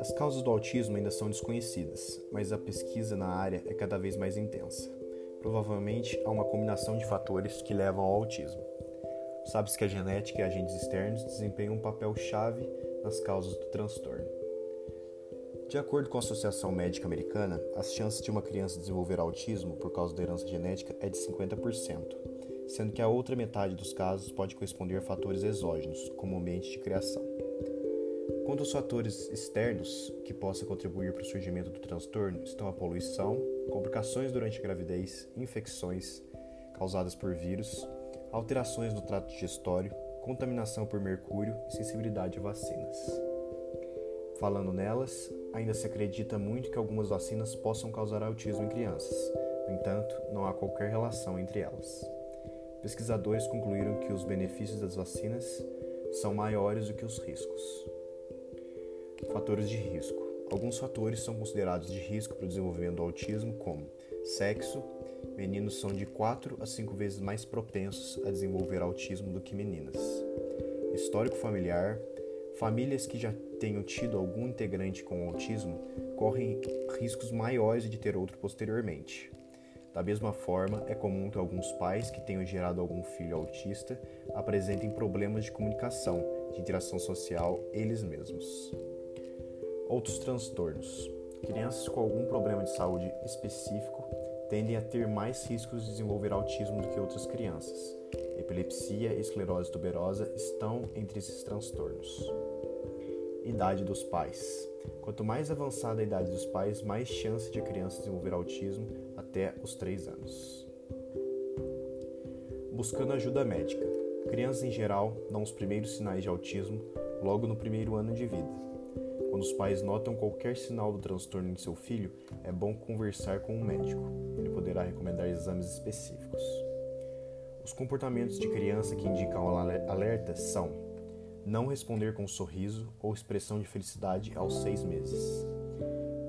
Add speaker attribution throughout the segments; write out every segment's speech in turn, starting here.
Speaker 1: As causas do autismo ainda são desconhecidas, mas a pesquisa na área é cada vez mais intensa. Provavelmente há uma combinação de fatores que levam ao autismo. Sabe-se que a genética e agentes externos desempenham um papel chave nas causas do transtorno. De acordo com a Associação Médica Americana, as chances de uma criança desenvolver autismo por causa da herança genética é de 50%, sendo que a outra metade dos casos pode corresponder a fatores exógenos, ambiente de criação. Quanto aos fatores externos que possam contribuir para o surgimento do transtorno, estão a poluição, complicações durante a gravidez, infecções causadas por vírus, alterações no trato digestório, contaminação por mercúrio e sensibilidade a vacinas. Falando nelas, ainda se acredita muito que algumas vacinas possam causar autismo em crianças. No entanto, não há qualquer relação entre elas. Pesquisadores concluíram que os benefícios das vacinas são maiores do que os riscos. Fatores de risco. Alguns fatores são considerados de risco para o desenvolvimento do autismo, como sexo. Meninos são de 4 a 5 vezes mais propensos a desenvolver autismo do que meninas. Histórico familiar. Famílias que já tenham tido algum integrante com autismo correm riscos maiores de ter outro posteriormente. Da mesma forma, é comum que alguns pais que tenham gerado algum filho autista apresentem problemas de comunicação, de interação social eles mesmos. Outros transtornos. Crianças com algum problema de saúde específico tendem a ter mais riscos de desenvolver autismo do que outras crianças. Epilepsia e esclerose tuberosa estão entre esses transtornos. Idade dos pais. Quanto mais avançada a idade dos pais, mais chance de a criança desenvolver autismo até os 3 anos. Buscando ajuda médica. Crianças em geral dão os primeiros sinais de autismo logo no primeiro ano de vida. Quando os pais notam qualquer sinal do transtorno em seu filho, é bom conversar com um médico. Ele poderá recomendar exames específicos. Os comportamentos de criança que indicam alerta são não responder com um sorriso ou expressão de felicidade aos seis meses,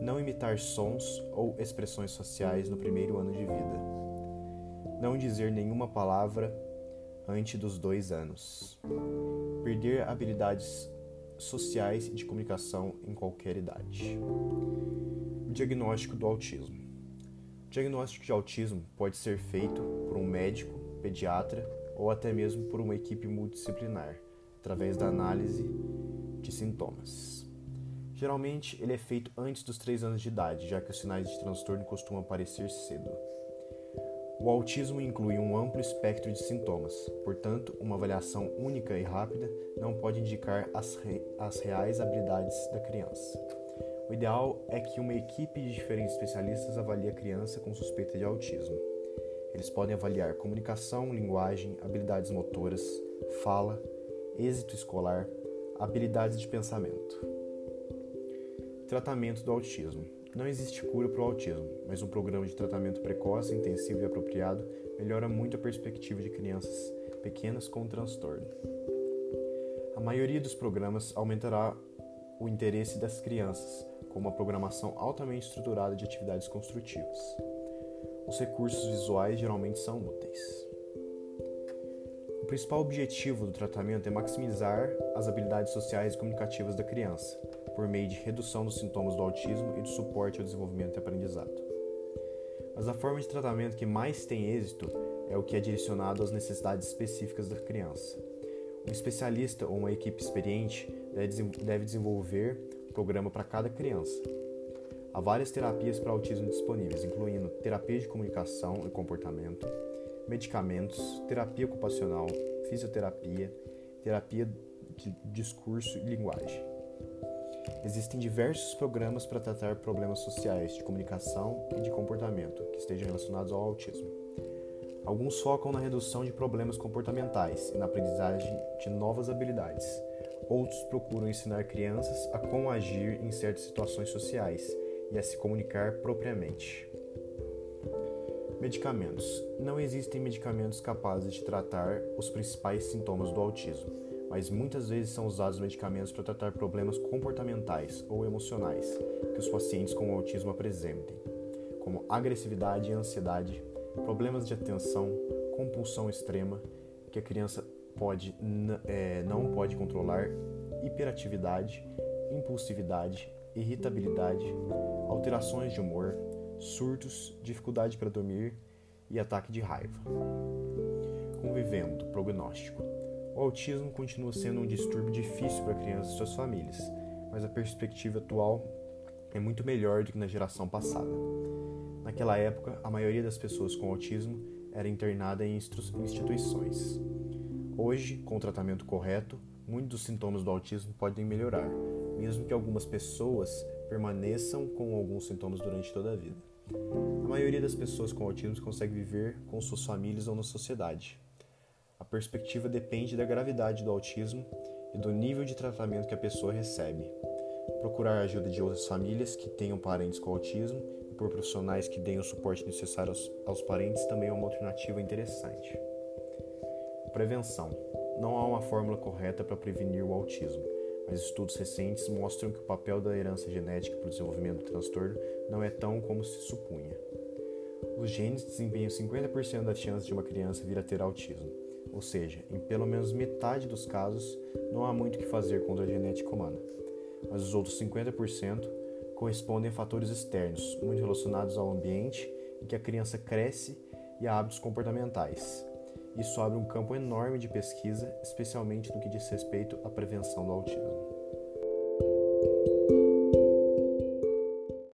Speaker 1: não imitar sons ou expressões sociais no primeiro ano de vida, não dizer nenhuma palavra antes dos dois anos, perder habilidades sociais e de comunicação em qualquer idade. Diagnóstico do autismo. O diagnóstico de autismo pode ser feito por um médico, pediatra ou até mesmo por uma equipe multidisciplinar, através da análise de sintomas. Geralmente, ele é feito antes dos 3 anos de idade, já que os sinais de transtorno costumam aparecer cedo. O autismo inclui um amplo espectro de sintomas, portanto, uma avaliação única e rápida não pode indicar as, re as reais habilidades da criança. O ideal é que uma equipe de diferentes especialistas avalie a criança com suspeita de autismo. Eles podem avaliar comunicação, linguagem, habilidades motoras, fala, êxito escolar, habilidades de pensamento. Tratamento do autismo. Não existe cura para o autismo, mas um programa de tratamento precoce, intensivo e apropriado melhora muito a perspectiva de crianças pequenas com transtorno. A maioria dos programas aumentará o interesse das crianças, com uma programação altamente estruturada de atividades construtivas. Os recursos visuais geralmente são úteis. Principal objetivo do tratamento é maximizar as habilidades sociais e comunicativas da criança, por meio de redução dos sintomas do autismo e de suporte ao desenvolvimento e aprendizado. Mas a forma de tratamento que mais tem êxito é o que é direcionado às necessidades específicas da criança. Um especialista ou uma equipe experiente deve desenvolver um programa para cada criança. Há várias terapias para autismo disponíveis, incluindo terapia de comunicação e comportamento, medicamentos, terapia ocupacional, fisioterapia, terapia de discurso e linguagem. Existem diversos programas para tratar problemas sociais de comunicação e de comportamento que estejam relacionados ao autismo. Alguns focam na redução de problemas comportamentais e na aprendizagem de novas habilidades. Outros procuram ensinar crianças a como agir em certas situações sociais e a se comunicar propriamente. Medicamentos. Não existem medicamentos capazes de tratar os principais sintomas do autismo mas muitas vezes são usados medicamentos para tratar problemas comportamentais ou emocionais que os pacientes com autismo apresentem, como agressividade e ansiedade, problemas de atenção, compulsão extrema, que a criança pode, é, não pode controlar hiperatividade, impulsividade, irritabilidade, alterações de humor, surtos, dificuldade para dormir e ataque de raiva. Convivendo, prognóstico. O autismo continua sendo um distúrbio difícil para crianças e suas famílias, mas a perspectiva atual é muito melhor do que na geração passada. Naquela época, a maioria das pessoas com autismo era internada em instituições. Hoje, com o tratamento correto, muitos dos sintomas do autismo podem melhorar, mesmo que algumas pessoas permaneçam com alguns sintomas durante toda a vida. A maioria das pessoas com autismo consegue viver com suas famílias ou na sociedade. A perspectiva depende da gravidade do autismo e do nível de tratamento que a pessoa recebe. Procurar a ajuda de outras famílias que tenham parentes com autismo e por profissionais que deem o suporte necessário aos, aos parentes também é uma alternativa interessante. Prevenção. Não há uma fórmula correta para prevenir o autismo, mas estudos recentes mostram que o papel da herança genética para o desenvolvimento do transtorno não é tão como se supunha. Os genes desempenham 50% das chances de uma criança vir a ter autismo, ou seja, em pelo menos metade dos casos não há muito o que fazer contra a genética humana, mas os outros 50% correspondem a fatores externos, muito relacionados ao ambiente em que a criança cresce e a hábitos comportamentais. Isso abre um campo enorme de pesquisa, especialmente no que diz respeito à prevenção do autismo.